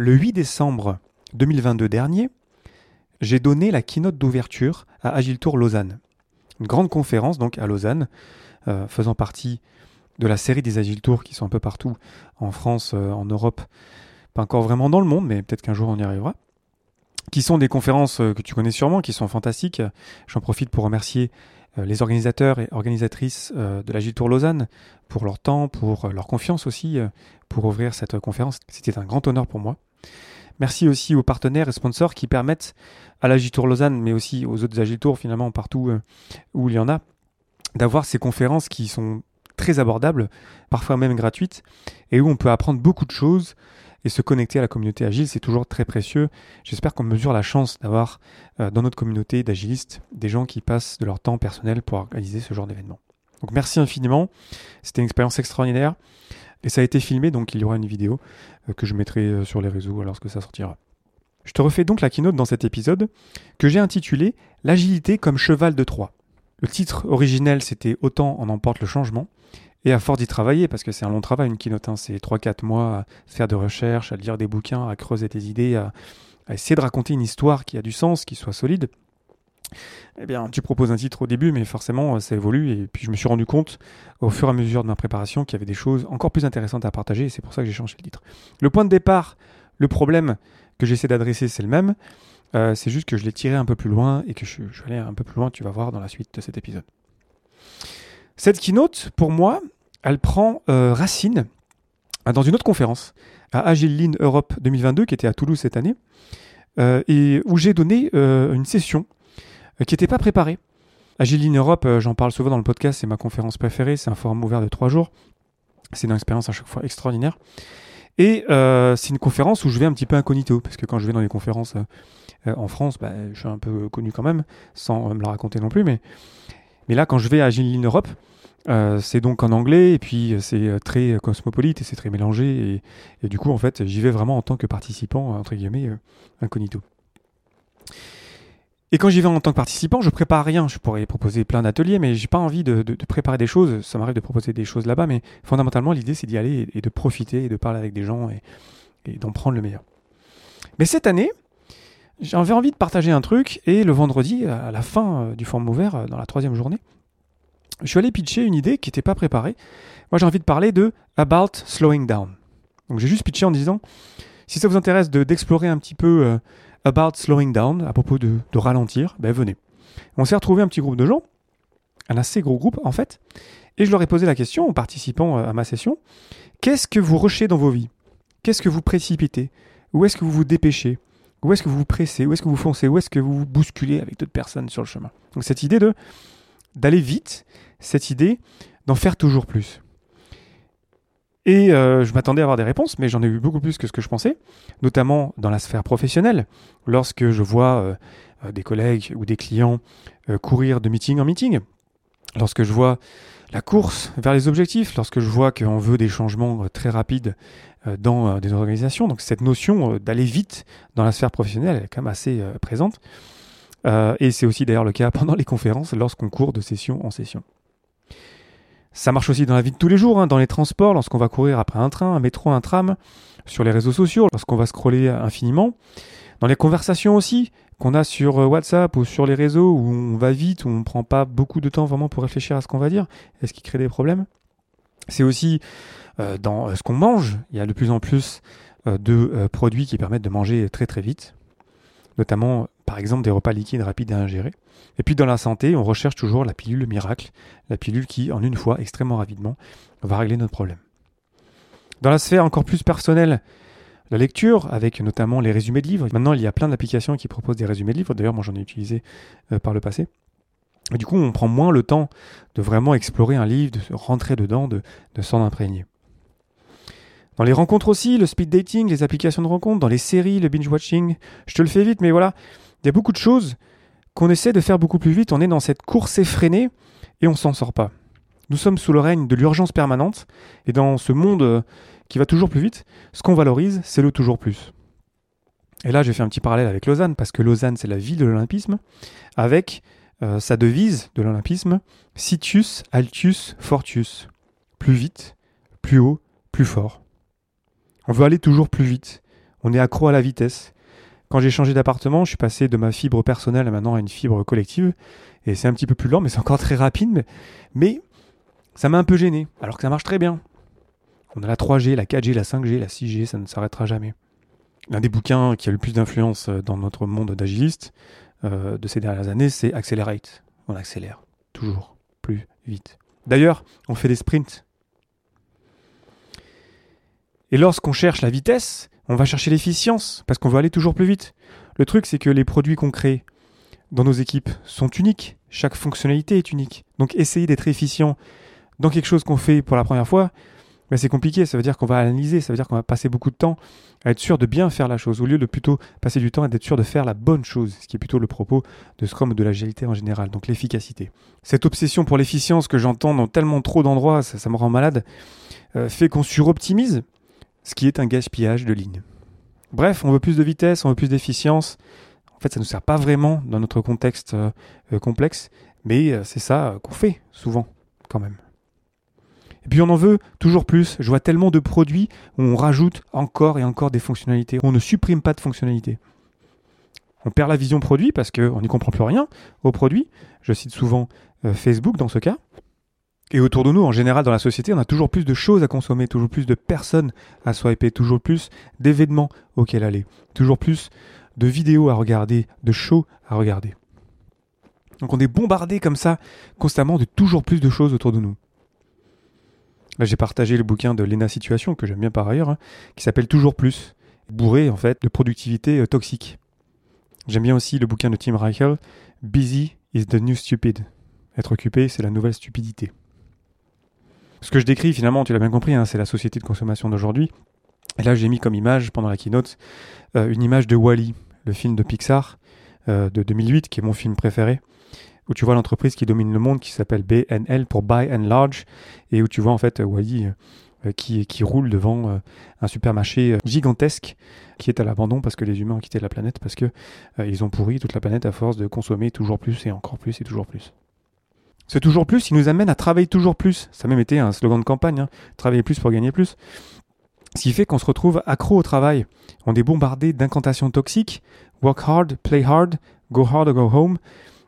le 8 décembre 2022 dernier, j'ai donné la keynote d'ouverture à Agile Tour Lausanne. Une grande conférence donc à Lausanne, euh, faisant partie de la série des Agile Tours qui sont un peu partout en France, euh, en Europe, pas encore vraiment dans le monde, mais peut-être qu'un jour on y arrivera. Qui sont des conférences euh, que tu connais sûrement, qui sont fantastiques. J'en profite pour remercier les organisateurs et organisatrices de l'Agile Tour Lausanne pour leur temps, pour leur confiance aussi, pour ouvrir cette conférence. C'était un grand honneur pour moi. Merci aussi aux partenaires et sponsors qui permettent à l'Agitour Lausanne, mais aussi aux autres Agitours finalement partout euh, où il y en a, d'avoir ces conférences qui sont très abordables, parfois même gratuites, et où on peut apprendre beaucoup de choses et se connecter à la communauté agile, c'est toujours très précieux. J'espère qu'on mesure la chance d'avoir euh, dans notre communauté d'agilistes des gens qui passent de leur temps personnel pour organiser ce genre d'événement. Donc merci infiniment, c'était une expérience extraordinaire. Et ça a été filmé, donc il y aura une vidéo euh, que je mettrai euh, sur les réseaux lorsque ça sortira. Je te refais donc la keynote dans cet épisode que j'ai intitulé L'agilité comme cheval de Troie. Le titre originel c'était Autant en emporte le changement. Et à force d'y travailler, parce que c'est un long travail une keynote, hein, c'est 3-4 mois à faire de recherches, à lire des bouquins, à creuser tes idées, à essayer de raconter une histoire qui a du sens, qui soit solide eh bien, tu proposes un titre au début, mais forcément, ça évolue. Et puis, je me suis rendu compte, au fur et à mesure de ma préparation, qu'il y avait des choses encore plus intéressantes à partager. Et c'est pour ça que j'ai changé le titre. Le point de départ, le problème que j'essaie d'adresser, c'est le même. Euh, c'est juste que je l'ai tiré un peu plus loin et que je, vais aller un peu plus loin, tu vas voir dans la suite de cet épisode. Cette keynote, pour moi, elle prend euh, racine dans une autre conférence, à Agile Lean Europe 2022, qui était à Toulouse cette année, euh, et où j'ai donné une session euh, qui n'était pas préparé. Agile Europe, euh, j'en parle souvent dans le podcast, c'est ma conférence préférée, c'est un forum ouvert de trois jours. C'est une expérience à chaque fois extraordinaire. Et euh, c'est une conférence où je vais un petit peu incognito, parce que quand je vais dans les conférences en France, bah, je suis un peu connu quand même, sans me la raconter non plus. Mais, là, quand je vais à Agile Europe, c'est donc en anglais, et puis c'est très cosmopolite, et c'est très mélangé. Et, et, du coup, en fait, j'y vais vraiment en tant que participant, entre guillemets, incognito. Et quand j'y vais en tant que participant, je prépare rien. Je pourrais proposer plein d'ateliers, mais j'ai pas envie de, préparer des choses. Ça m'arrive de proposer des choses là-bas, mais fondamentalement, l'idée, c'est d'y aller et, de profiter et de parler avec des gens et, d'en prendre le meilleur. Mais cette année, j'avais envie de partager un truc, et le vendredi, à la fin euh, du forum ouvert, euh, dans la troisième journée, je suis allé pitcher une idée qui n'était pas préparée. Moi, j'ai envie de parler de About Slowing Down. Donc, j'ai juste pitché en disant, si ça vous intéresse d'explorer un petit peu... Euh, about slowing down, à propos de, ralentir, ben venez. On s'est retrouvé un petit groupe de gens, un assez gros groupe en fait, et je leur ai posé la question aux participants euh, à ma session, qu'est-ce que vous rushez dans vos vies? Qu'est-ce que vous précipitez? Où est-ce que vous vous dépêchez? Où est-ce que vous vous pressez? Où est-ce que vous foncez? Où est-ce que vous vous bousculez avec d'autres personnes sur le chemin? Donc cette idée de d'aller vite, cette idée d'en faire toujours plus. Et euh, je m'attendais à avoir des réponses, mais j'en ai eu beaucoup plus que ce que je pensais, notamment dans la sphère professionnelle, lorsque je vois euh, euh, des collègues ou des clients courir de meeting en meeting, lorsque je vois la course vers les objectifs, lorsque je vois qu'on veut des changements très rapides dans des organisations. Donc cette notion d'aller vite dans la sphère professionnelle, elle est quand même assez présente. et c'est aussi d'ailleurs le cas pendant les conférences, lorsqu'on court de session en session. Ça marche aussi dans la vie de tous les jours, hein, dans les transports, lorsqu'on va courir après un train, un métro, un tram, sur les réseaux sociaux, lorsqu'on va scroller infiniment. Dans les conversations aussi, qu'on a sur euh, WhatsApp ou sur les réseaux, où on va vite, où on ne prend pas beaucoup de temps vraiment pour réfléchir à ce qu'on va dire, est-ce qui crée des problèmes? C'est aussi euh, dans euh, ce qu'on mange. Il y a de plus en plus de produits qui permettent de manger très très vite, notamment par exemple des repas liquides rapides à ingérer. Et puis dans la santé, on recherche toujours la pilule miracle, la pilule qui, en une fois, extrêmement rapidement, va régler notre problème. Dans la sphère encore plus personnelle, la lecture, avec notamment les résumés de livres. Maintenant, il y a plein d'applications qui proposent des résumés de livres. D'ailleurs, moi, j'en ai utilisé euh, par le passé. Du coup, on prend moins le temps de vraiment explorer un livre, de rentrer dedans, de, de s'en imprégner. Dans les rencontres aussi, le speed dating, les applications de rencontres, dans les séries, le binge watching, je te le fais vite, mais voilà, il y a beaucoup de choses qu'on essaie de faire beaucoup plus vite. On est dans cette course effrénée et on s'en sort pas. Nous sommes sous le règne de l'urgence permanente et dans ce monde euh, qui va toujours plus vite, ce qu'on valorise, c'est le toujours plus. Et là, j'ai fait un petit parallèle avec Lausanne parce que Lausanne, c'est la ville de l'olympisme avec euh, sa devise de l'olympisme Sitius Altius Fortius. Plus vite, plus haut, plus fort. On veut aller toujours plus vite. On est accro à la vitesse. Quand j'ai changé d'appartement, je suis passé de ma fibre personnelle à maintenant à une fibre collective. Et c'est un petit peu plus lent, mais c'est encore très rapide. Mais, ça m'a un peu gêné, alors que ça marche très bien. On a la 3G, la 4G, la 5G, la 6G, ça ne s'arrêtera jamais. L'un des bouquins qui a le plus d'influence euh, dans notre monde d'agiliste euh, de ces dernières années, c'est Accelerate. On accélère toujours plus vite. D'ailleurs, on fait des sprints. Et lorsqu'on cherche la vitesse, on va chercher l'efficience, parce qu'on veut aller toujours plus vite. Le truc, c'est que les produits qu'on crée dans nos équipes sont uniques. Chaque fonctionnalité est unique. Donc essayer d'être efficient dans quelque chose qu'on fait pour la première fois, mais c'est compliqué, ça veut dire qu'on va analyser, ça veut dire qu'on va passer beaucoup de temps à être sûr de bien faire la chose, au lieu de plutôt passer du temps à être sûr de faire la bonne chose, ce qui est plutôt le propos de Scrum ou de l'agilité en général, donc l'efficacité. Cette obsession pour l'efficience que j'entends dans tellement trop d'endroits, ça, me rend malade, euh, fait qu'on suroptimise, ce qui est un gaspillage de lignes. Bref, on veut plus de vitesse, on veut plus d'efficience. En fait, ça ne nous sert pas vraiment dans notre contexte euh, euh, complexe, mais c'est ça qu'on fait souvent, quand même. Et puis on en veut toujours plus. Je vois tellement de produits où on rajoute encore et encore des fonctionnalités. On ne supprime pas de fonctionnalités. On perd la vision produit parce qu'on n'y comprend plus rien au produit. Je cite souvent euh, Facebook dans ce cas. Et autour de nous, en général, dans la société, on a toujours plus de choses à consommer, toujours plus de personnes à swiper, toujours plus d'événements auxquels aller, toujours plus de vidéos à regarder, de shows à regarder. Donc on est bombardé comme ça constamment de toujours plus de choses autour de nous j'ai partagé le bouquin de Lena Situation, que j'aime bien par ailleurs, hein, qui s'appelle Toujours plus, bourré en fait de productivité euh, toxique. J'aime bien aussi le bouquin de Tim Reichel, Busy is the new stupid. Être occupé, c'est la nouvelle stupidité. Ce que je décris finalement, tu l'as bien compris, hein, c'est la société de consommation d'aujourd'hui. Et là, j'ai mis comme image pendant la keynote euh, une image de Wally, le film de Pixar euh, de 2008, qui est mon film préféré où tu vois l'entreprise qui domine le monde qui s'appelle BNL pour Buy and Large et où tu vois en fait Wally euh, qui, qui roule devant un supermarché gigantesque qui est à l'abandon parce que les humains ont quitté la planète parce que ils ont pourri toute la planète à force de consommer toujours plus et encore plus et toujours plus. Ce toujours plus, il nous amène à travailler toujours plus. Ça a même été un slogan de campagne, hein. travailler plus pour gagner plus. Ce qui fait qu'on se retrouve accro au travail. On est bombardé d'incantations toxiques. Work hard, play hard, go hard or go home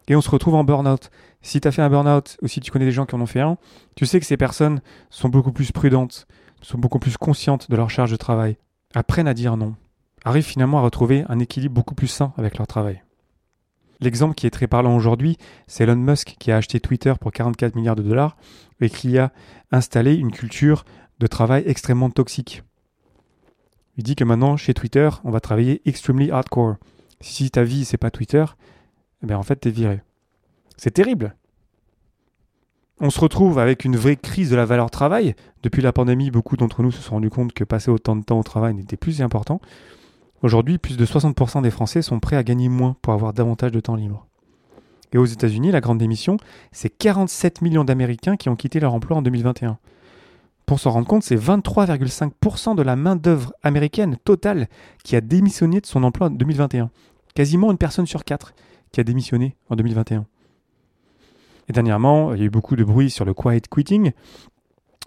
et on se retrouve en burn-out. Si tu as fait un burn-out ou si tu connais des gens qui en ont fait un, tu sais que ces personnes sont beaucoup plus prudentes, sont beaucoup plus conscientes de leur charge de travail, apprennent à dire non, arrivent finalement à retrouver un équilibre beaucoup plus sain avec leur travail. L'exemple qui est très parlant aujourd'hui, c'est Elon Musk qui a acheté Twitter pour 44 milliards de dollars et qui a installé une culture de travail extrêmement toxique. Il dit que maintenant, chez Twitter, on va travailler extremely hardcore. Si ta vie, c'est pas Twitter, eh bien en fait, t'es viré. C'est terrible. On se retrouve avec une vraie crise de la valeur travail. Depuis la pandémie, beaucoup d'entre nous se sont rendus compte que passer autant de temps au travail n'était plus important. Aujourd'hui, plus de 60% des Français sont prêts à gagner moins pour avoir davantage de temps libre. Et aux États-Unis, la grande démission, c'est 47 millions d'Américains qui ont quitté leur emploi en 2021. Pour s'en rendre compte, c'est 23,5% de la main-d'œuvre américaine totale qui a démissionné de son emploi en 2021. Quasiment une personne sur quatre qui a démissionné en 2021. Et dernièrement, il y a eu beaucoup de bruit sur le quiet quitting,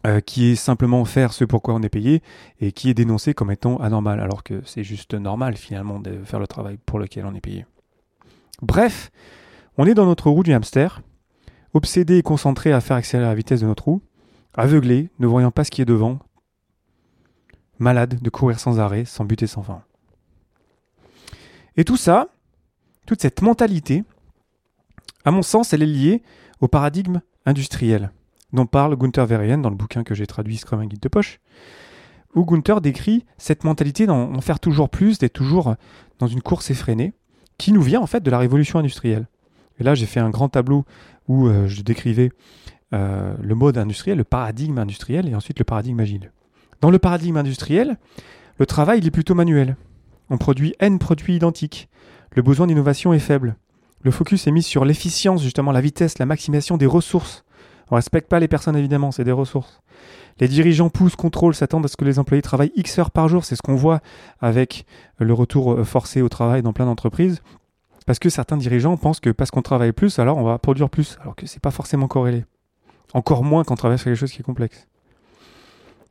euh, qui est simplement faire ce pour quoi on est payé et qui est dénoncé comme étant anormal, alors que c'est juste normal finalement de faire le travail pour lequel on est payé. Bref, on est dans notre roue du hamster, obsédé et concentré à faire accélérer la vitesse de notre roue, aveuglé, ne voyant pas ce qui est devant, malade de courir sans arrêt, sans but et sans fin. Et tout ça, toute cette mentalité, à mon sens, elle est liée au paradigme industriel dont parle Gunther Verheyen dans le bouquin que j'ai traduit Scrum un guide de poche, où Gunther décrit cette mentalité d'en faire toujours plus, d'être toujours dans une course effrénée, qui nous vient en fait de la révolution industrielle. Et là, j'ai fait un grand tableau où euh, je décrivais euh, le mode industriel, le paradigme industriel et ensuite le paradigme agile. Dans le paradigme industriel, le travail il est plutôt manuel. On produit N produits identiques. Le besoin d'innovation est faible. Le focus est mis sur l'efficience, justement, la vitesse, la maximisation des ressources. On ne respecte pas les personnes, évidemment, c'est des ressources. Les dirigeants poussent, contrôlent, s'attendent à ce que les employés travaillent X heures par jour. C'est ce qu'on voit avec le retour euh, forcé au travail dans plein d'entreprises. Parce que certains dirigeants pensent que parce qu'on travaille plus, alors on va produire plus. Alors que ce n'est pas forcément corrélé. Encore moins quand on travaille sur quelque chose qui est complexe.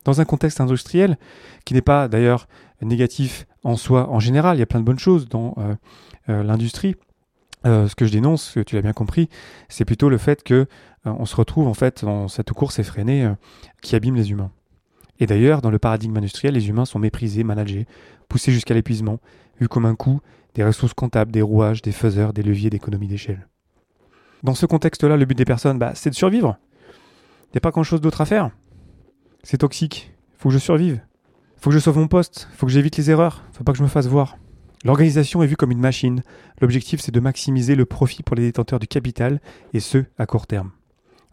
Dans un contexte industriel qui n'est pas d'ailleurs négatif en soi en général, il y a plein de bonnes choses dans euh, euh, l'industrie. Euh, ce que je dénonce, tu l'as bien compris, c'est plutôt le fait que on se retrouve en fait dans cette course effrénée qui abîme les humains. Et d'ailleurs, dans le paradigme industriel, les humains sont méprisés, managés, poussés jusqu'à l'épuisement, vus comme un coût, des ressources comptables, des rouages, des faiseurs, des leviers d'économie d'échelle. Dans ce contexte-là, le but des personnes, bah, c'est de survivre. Il n'y a pas grand-chose d'autre à faire. C'est toxique. Faut que je survive. Faut que je sauve mon poste. Faut que j'évite les erreurs. Faut pas que je me fasse voir. L'organisation est vue comme une machine. L'objectif, c'est de maximiser le profit pour les détenteurs du capital, et ce, à court terme.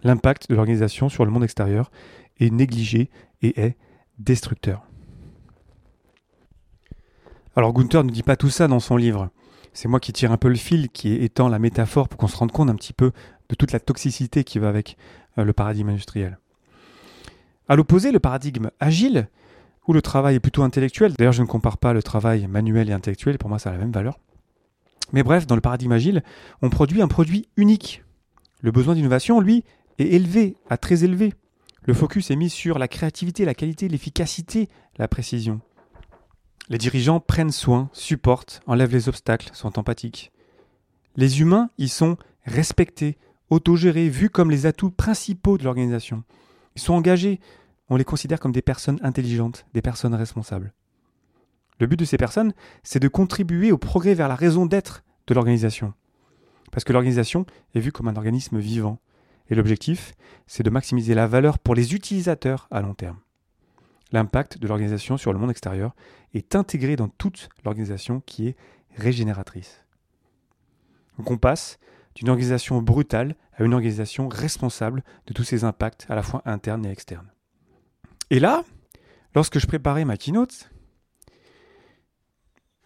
L'impact de l'organisation sur le monde extérieur est négligé et est destructeur. Alors Gunther ne dit pas tout ça dans son livre. C'est moi qui tire un peu le fil, qui étend la métaphore pour qu'on se rende compte un petit peu de toute la toxicité qui va avec euh, le paradigme industriel. À l'opposé, le paradigme agile, où le travail est plutôt intellectuel, d'ailleurs je ne compare pas le travail manuel et intellectuel, pour moi ça a la même valeur. Mais bref, dans le paradigme agile, on produit un produit unique. Le besoin d'innovation, lui, est élevé, à très élevé. Le focus est mis sur la créativité, la qualité, l'efficacité, la précision. Les dirigeants prennent soin, supportent, enlèvent les obstacles, sont empathiques. Les humains y sont respectés, autogérés, vus comme les atouts principaux de l'organisation. Ils sont engagés, on les considère comme des personnes intelligentes, des personnes responsables. Le but de ces personnes, c'est de contribuer au progrès vers la raison d'être de l'organisation. Parce que l'organisation est vue comme un organisme vivant, et l'objectif, c'est de maximiser la valeur pour les utilisateurs à long terme. L'impact de l'organisation sur le monde extérieur est intégré dans toute l'organisation qui est régénératrice. Donc on passe d'une organisation brutale à une organisation responsable de tous ces impacts à la fois internes et externes. Et là, lorsque je préparais ma keynote,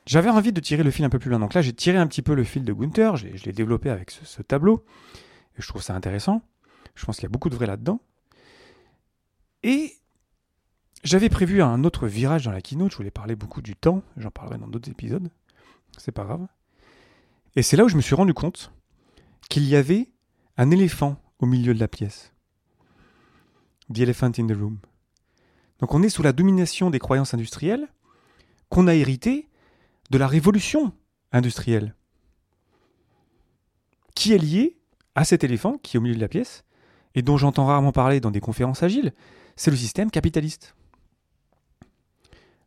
j'avais envie de tirer le fil un peu plus loin. Donc là, j'ai tiré un petit peu le fil de Gunther, je l'ai développé avec ce, tableau, je trouve ça intéressant. Je pense qu'il y a beaucoup de vrai là-dedans. Et j'avais prévu un autre virage dans la keynote, je voulais parler beaucoup du temps, j'en parlerai dans d'autres épisodes, c'est pas grave. Et c'est là où je me suis rendu compte qu'il y avait un éléphant au milieu de la pièce. The elephant in the room. Donc on est sous la domination des croyances industrielles qu'on a héritées de la révolution industrielle, qui est liée à cet éléphant qui est au milieu de la pièce, et dont j'entends rarement parler dans des conférences agiles, c'est le système capitaliste.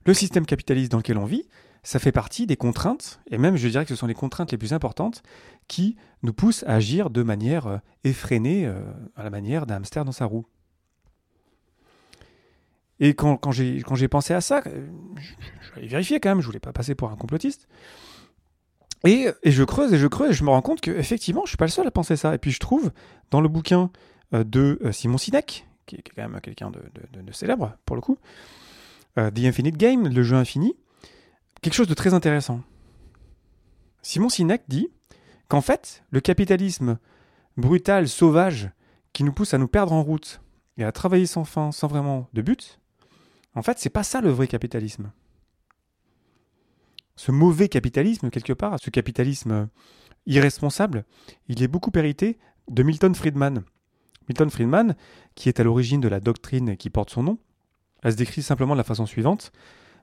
Le système capitaliste dans lequel on vit, ça fait partie des contraintes, et même je dirais que ce sont les contraintes les plus importantes, qui nous poussent à agir de manière euh, effrénée, euh, à la manière d'un hamster dans sa roue. Et quand, quand j'ai pensé à ça, euh, je, vais vérifier quand même, je voulais pas passer pour un complotiste. Et, et, je creuse et je creuse et je me rends compte qu'effectivement, je suis pas le seul à penser ça. Et puis je trouve dans le bouquin de Simon Sinek, qui est quand même quelqu'un de, de, célèbre pour le coup, The Infinite Game, le jeu infini, quelque chose de très intéressant. Simon Sinek dit qu'en fait, le capitalisme brutal, sauvage, qui nous pousse à nous perdre en route et à travailler sans fin, sans vraiment de but, en fait, c'est pas ça le vrai capitalisme. Ce mauvais capitalisme, quelque part, ce capitalisme irresponsable, il est beaucoup hérité de Milton Friedman. Milton Friedman, qui est à l'origine de la doctrine qui porte son nom, elle se décrit simplement de la façon suivante.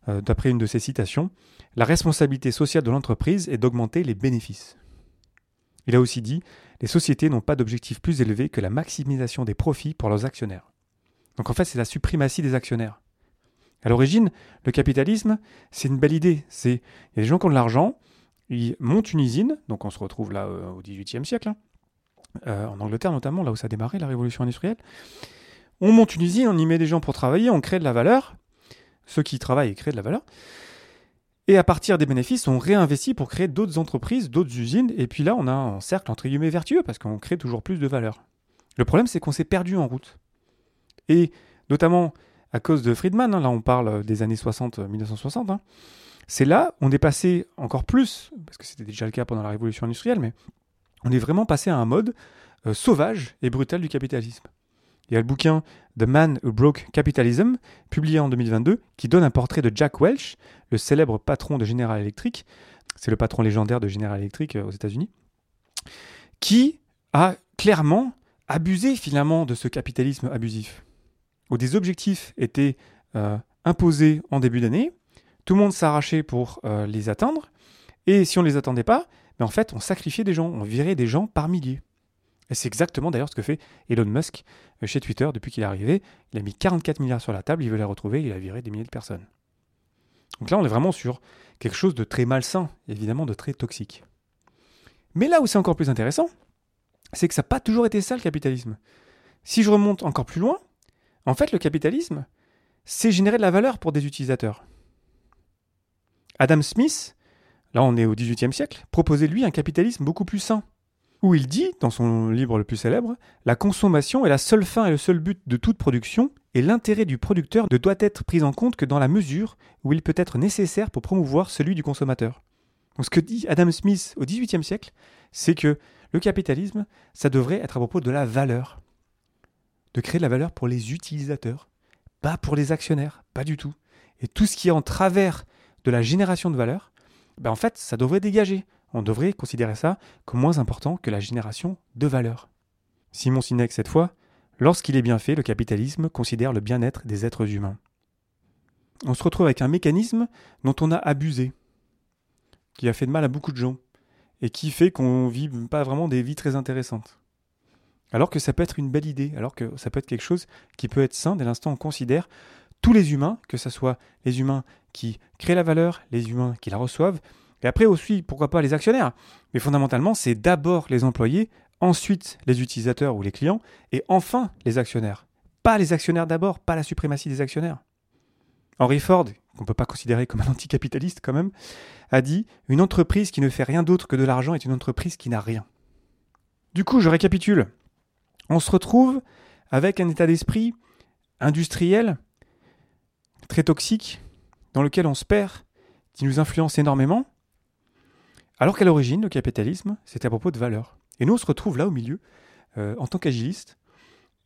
Euh, d'après une de ses citations, la responsabilité sociale de l'entreprise est d'augmenter les bénéfices. Il a aussi dit Les sociétés n'ont pas d'objectif plus élevé que la maximisation des profits pour leurs actionnaires. Donc en fait, c'est la suprématie des actionnaires. À l'origine, le capitalisme, c'est une belle idée. C'est il y a des gens qui ont de l'argent, ils montent une usine, donc on se retrouve là euh, au XVIIIe siècle, hein, euh, en Angleterre notamment, là où ça a démarré la révolution industrielle. On monte une usine, on y met des gens pour travailler, on crée de la valeur, ceux qui travaillent et créent de la valeur. Et à partir des bénéfices, on réinvestit pour créer d'autres entreprises, d'autres usines. Et puis là, on a un cercle entre guillemets vertueux parce qu'on crée toujours plus de valeur. Le problème, c'est qu'on s'est perdu en route. Et notamment à cause de Friedman, hein, là on parle des années 60, 1960, hein, c'est là on est passé encore plus, parce que c'était déjà le cas pendant la révolution industrielle, mais on est vraiment passé à un mode euh, sauvage et brutal du capitalisme. Il y a le bouquin The Man Who Broke Capitalism, publié en 2022, qui donne un portrait de Jack Welch, le célèbre patron de General Electric. C'est le patron légendaire de General Electric euh, aux États-Unis, qui a clairement abusé finalement de ce capitalisme abusif, où des objectifs étaient euh, imposés en début d'année. Tout le monde s'arrachait pour euh, les atteindre. Et si on ne les attendait pas, mais en fait, on sacrifiait des gens, on virait des gens par milliers. Et c'est exactement d'ailleurs ce que fait Elon Musk euh, chez Twitter depuis qu'il est arrivé. Il a mis 44 milliards sur la table, il veut les retrouver, il a viré des milliers de personnes. Donc là, on est vraiment sur quelque chose de très malsain, évidemment de très toxique. Mais là où c'est encore plus intéressant, c'est que ça n'a pas toujours été ça le capitalisme. Si je remonte encore plus loin, en fait, le capitalisme, c'est générer de la valeur pour des utilisateurs. Adam Smith, là on est au XVIIIe siècle, proposait lui un capitalisme beaucoup plus sain, où il dit, dans son livre le plus célèbre, La consommation est la seule fin et le seul but de toute production, et l'intérêt du producteur ne doit être pris en compte que dans la mesure où il peut être nécessaire pour promouvoir celui du consommateur. Donc ce que dit Adam Smith au XVIIIe siècle, c'est que le capitalisme, ça devrait être à propos de la valeur. De créer de la valeur pour les utilisateurs, pas pour les actionnaires, pas du tout. Et tout ce qui est en travers de la génération de valeur, ben en fait, ça devrait dégager. On devrait considérer ça comme moins important que la génération de valeur. Simon Sinek, cette fois, lorsqu'il est bien fait, le capitalisme considère le bien-être des êtres humains. On se retrouve avec un mécanisme dont on a abusé, qui a fait de mal à beaucoup de gens, et qui fait qu'on vit pas vraiment des vies très intéressantes. Alors que ça peut être une belle idée, alors que ça peut être quelque chose qui peut être sain dès l'instant où on considère tous les humains, que ce soit les humains qui créent la valeur, les humains qui la reçoivent, et après aussi, pourquoi pas les actionnaires. Mais fondamentalement, c'est d'abord les employés, ensuite les utilisateurs ou les clients, et enfin les actionnaires. Pas les actionnaires d'abord, pas la suprématie des actionnaires. Henry Ford, qu'on ne peut pas considérer comme un anticapitaliste quand même, a dit Une entreprise qui ne fait rien d'autre que de l'argent est une entreprise qui n'a rien. Du coup, je récapitule. On se retrouve avec un état d'esprit industriel très toxique, dans lequel on se perd, qui nous influence énormément, alors qu'à l'origine, le capitalisme, c'était à propos de valeurs. Et nous, on se retrouve là au milieu, euh, en tant qu'agiliste.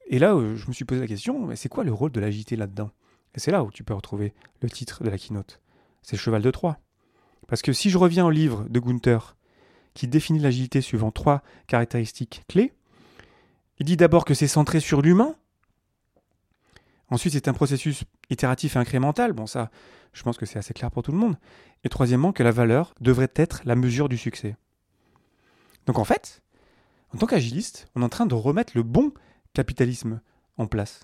Et là, euh, je me suis posé la question, c'est quoi le rôle de l'agilité là-dedans? Et c'est là où tu peux retrouver le titre de la keynote. C'est le cheval de Troie. Parce que si je reviens au livre de Gunther, qui définit l'agilité suivant trois caractéristiques clés, il dit d'abord que c'est centré sur l'humain. Ensuite, c'est un processus itératif et incrémental. Bon, ça, je pense que c'est assez clair pour tout le monde. Et troisièmement, que la valeur devrait être la mesure du succès. Donc en fait, en tant qu'agiliste, on est en train de remettre le bon capitalisme en place.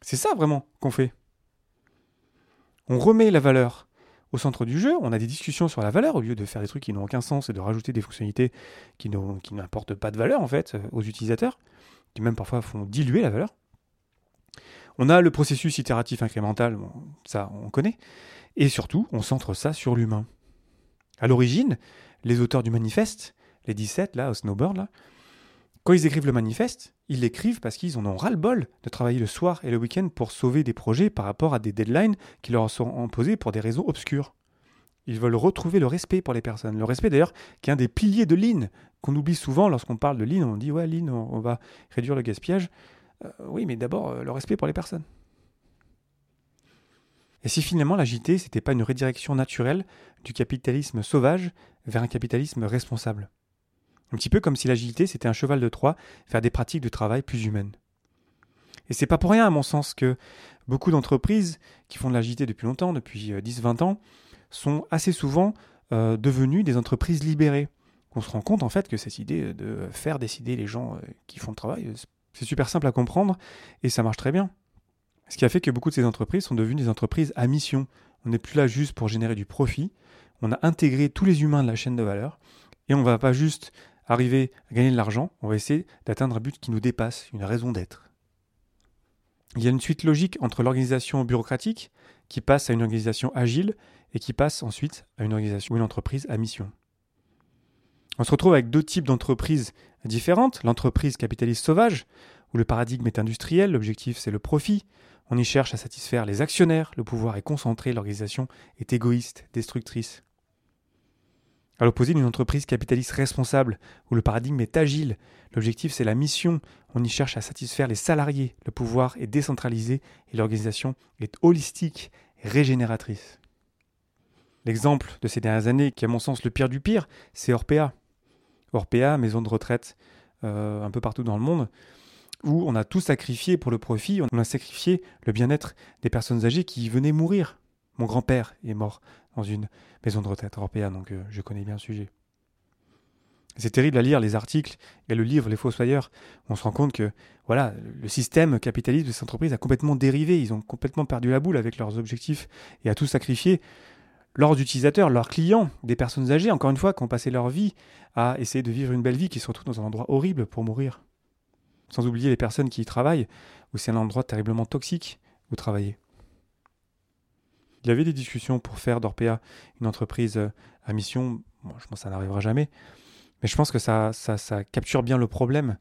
C'est ça vraiment qu'on fait. On remet la valeur au centre du jeu, on a des discussions sur la valeur au lieu de faire des trucs qui n'ont aucun sens et de rajouter des fonctionnalités qui n'apportent pas de valeur en fait aux utilisateurs, qui même parfois font diluer la valeur. On a le processus itératif incrémental, ça on connaît, et surtout on centre ça sur l'humain. À l'origine, les auteurs du manifeste, les 17 là, au snowboard là, quand ils écrivent le manifeste, ils l'écrivent parce qu'ils en ont ras-le-bol de travailler le soir et le week-end pour sauver des projets par rapport à des deadlines qui leur sont imposés pour des raisons obscures. Ils veulent retrouver le respect pour les personnes. Le respect d'ailleurs qui est un des piliers de Lean, qu'on oublie souvent lorsqu'on parle de Lean. On dit ouais Lean, on va réduire le gaspillage. Euh, oui, mais d'abord euh, le respect pour les personnes. Et si finalement l'agilité, c'était pas une redirection naturelle du capitalisme sauvage vers un capitalisme responsable? Un petit peu comme si l'agilité, c'était un cheval de Troie vers des pratiques de travail plus humaines. Et c'est pas pour rien, à mon sens, que beaucoup d'entreprises qui font de l'agilité depuis longtemps, depuis 10-20 euh, ans, sont assez souvent devenues des entreprises libérées. On se rend compte en fait que cette idée de faire décider les gens qui font le travail, c'est super simple à comprendre et ça marche très bien. Ce qui a fait que beaucoup de ces entreprises sont devenues des entreprises à mission. On n'est plus là juste pour générer du profit. On a intégré tous les humains de la chaîne de valeur et on ne va pas juste arriver à gagner de l'argent, on va essayer d'atteindre un but qui nous dépasse, une raison d'être. Il y a une suite logique entre l'organisation bureaucratique qui passe à une organisation agile et qui passe ensuite à une organisation ou une entreprise à mission. On se retrouve avec deux types d'entreprises différentes. L'entreprise capitaliste sauvage, où le paradigme est industriel, l'objectif c'est le profit. On y cherche à satisfaire les actionnaires, le pouvoir est concentré, l'organisation est égoïste, destructrice. À l'opposé d'une entreprise capitaliste responsable, où le paradigme est agile, l'objectif c'est la mission, on y cherche à satisfaire les salariés, le pouvoir est décentralisé et l'organisation est holistique régénératrice. L'exemple de ces dernières années, qui à mon sens le pire du pire, c'est Orpea. Orpea, maison de retraite euh, un peu partout dans le monde, où on a tout sacrifié pour le profit, on a sacrifié le bien-être des personnes âgées qui venaient mourir. Mon grand-père est mort dans une maison de retraite européenne, donc euh, je connais bien le sujet. C'est terrible à lire les articles et le livre Les Fossoyeurs. On se rend compte que voilà, le système capitaliste de cette entreprise a complètement dérivé. Ils ont complètement perdu la boule avec leurs objectifs et a tout sacrifié. Leurs utilisateurs, leurs clients, des personnes âgées, encore une fois, qui ont passé leur vie à essayer de vivre une belle vie, qui se retrouvent dans un endroit horrible pour mourir. Sans oublier les personnes qui y travaillent, où c'est un endroit terriblement toxique où travailler. Il avait des discussions pour faire d'Orpea une entreprise euh, à mission. je pense que ça n'arrivera jamais. Mais je pense que ça, ça, capture bien le problème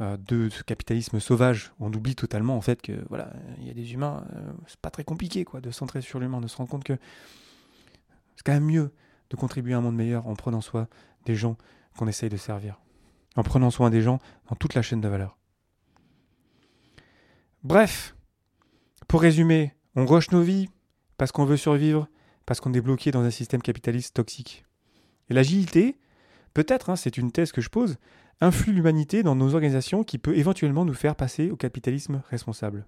euh, de ce capitalisme sauvage. On oublie totalement en fait que voilà, il y a des humains, euh, c'est pas très compliqué quoi, de centrer sur l'humain, de se rendre compte que c'est quand même mieux de contribuer à un monde meilleur en prenant soin des gens qu'on essaye de servir, en prenant soin des gens dans toute la chaîne de valeur. Bref, pour résumer, on rush nos vies parce qu'on veut survivre, parce qu'on est bloqué dans un système capitaliste toxique. Et l'agilité, peut-être, hein, c'est une thèse que je pose, influe l'humanité dans nos organisations qui peut éventuellement nous faire passer au capitalisme responsable.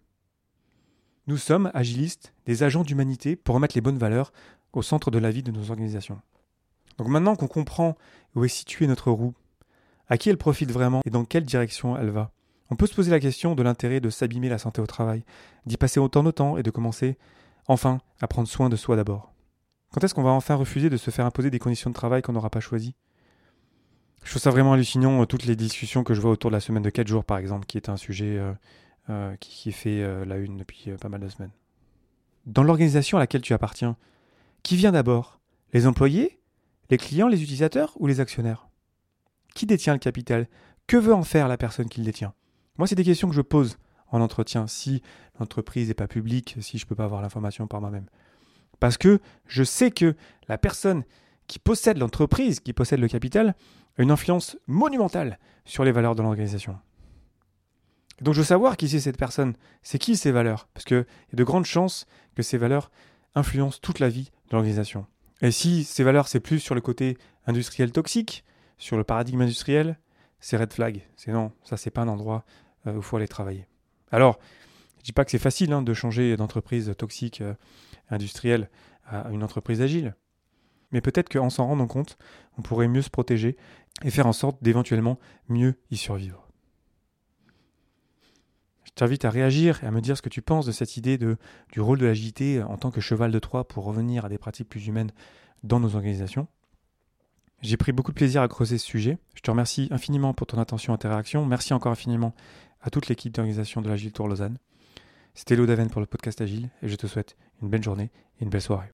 Nous sommes, agilistes, des agents d'humanité pour remettre les bonnes valeurs au centre de la vie de nos organisations. Donc maintenant qu'on comprend où est située notre roue, à qui elle profite vraiment et dans quelle direction elle va, on peut se poser la question de l'intérêt de s'abîmer la santé au travail, d'y passer autant de temps et de commencer, enfin, à prendre soin de soi d'abord. Quand est-ce qu'on va enfin refuser de se faire imposer des conditions de travail qu'on n'aura pas choisies? Je trouve ça vraiment hallucinant, euh, toutes les discussions que je vois autour de la semaine de 4 jours, par exemple, qui est un sujet euh, euh, qui, fait la une depuis pas mal de semaines. Dans l'organisation à laquelle tu appartiens, qui vient d'abord? Les employés? Les clients? Les utilisateurs? Ou les actionnaires? Qui détient le capital? Que veut en faire la personne qui le détient? Moi, c'est des questions que je pose en entretien si l'entreprise n'est pas publique, si je ne peux pas avoir l'information par moi-même. Parce que je sais que la personne qui possède l'entreprise, qui possède le capital, une influence monumentale sur les valeurs de l'organisation. Donc je veux savoir qui c'est cette personne, c'est qui ces valeurs, parce qu'il y a de grandes chances que ces valeurs influencent toute la vie de l'organisation. Et si ces valeurs c'est plus sur le côté industriel toxique, sur le paradigme industriel, c'est red flag. C'est non, ça c'est pas un endroit euh, où il faut aller travailler. Alors, je dis pas que c'est facile hein, de changer d'entreprise toxique euh, industrielle à une entreprise agile. Mais peut-être qu'en s'en rendant compte, on pourrait mieux se protéger et faire en sorte d'éventuellement mieux y survivre. Je t'invite à réagir et à me dire ce que tu penses de cette idée du rôle de l'agilité en tant que cheval de Troie pour revenir à des pratiques plus humaines dans nos organisations. J'ai pris beaucoup de plaisir à creuser ce sujet. Je te remercie infiniment pour ton attention et interaction. Merci encore infiniment à toute l'équipe d'organisation de l'Agile Tour Lausanne. C'était Léo Daven pour le podcast Agile et je te souhaite une belle journée et une belle soirée.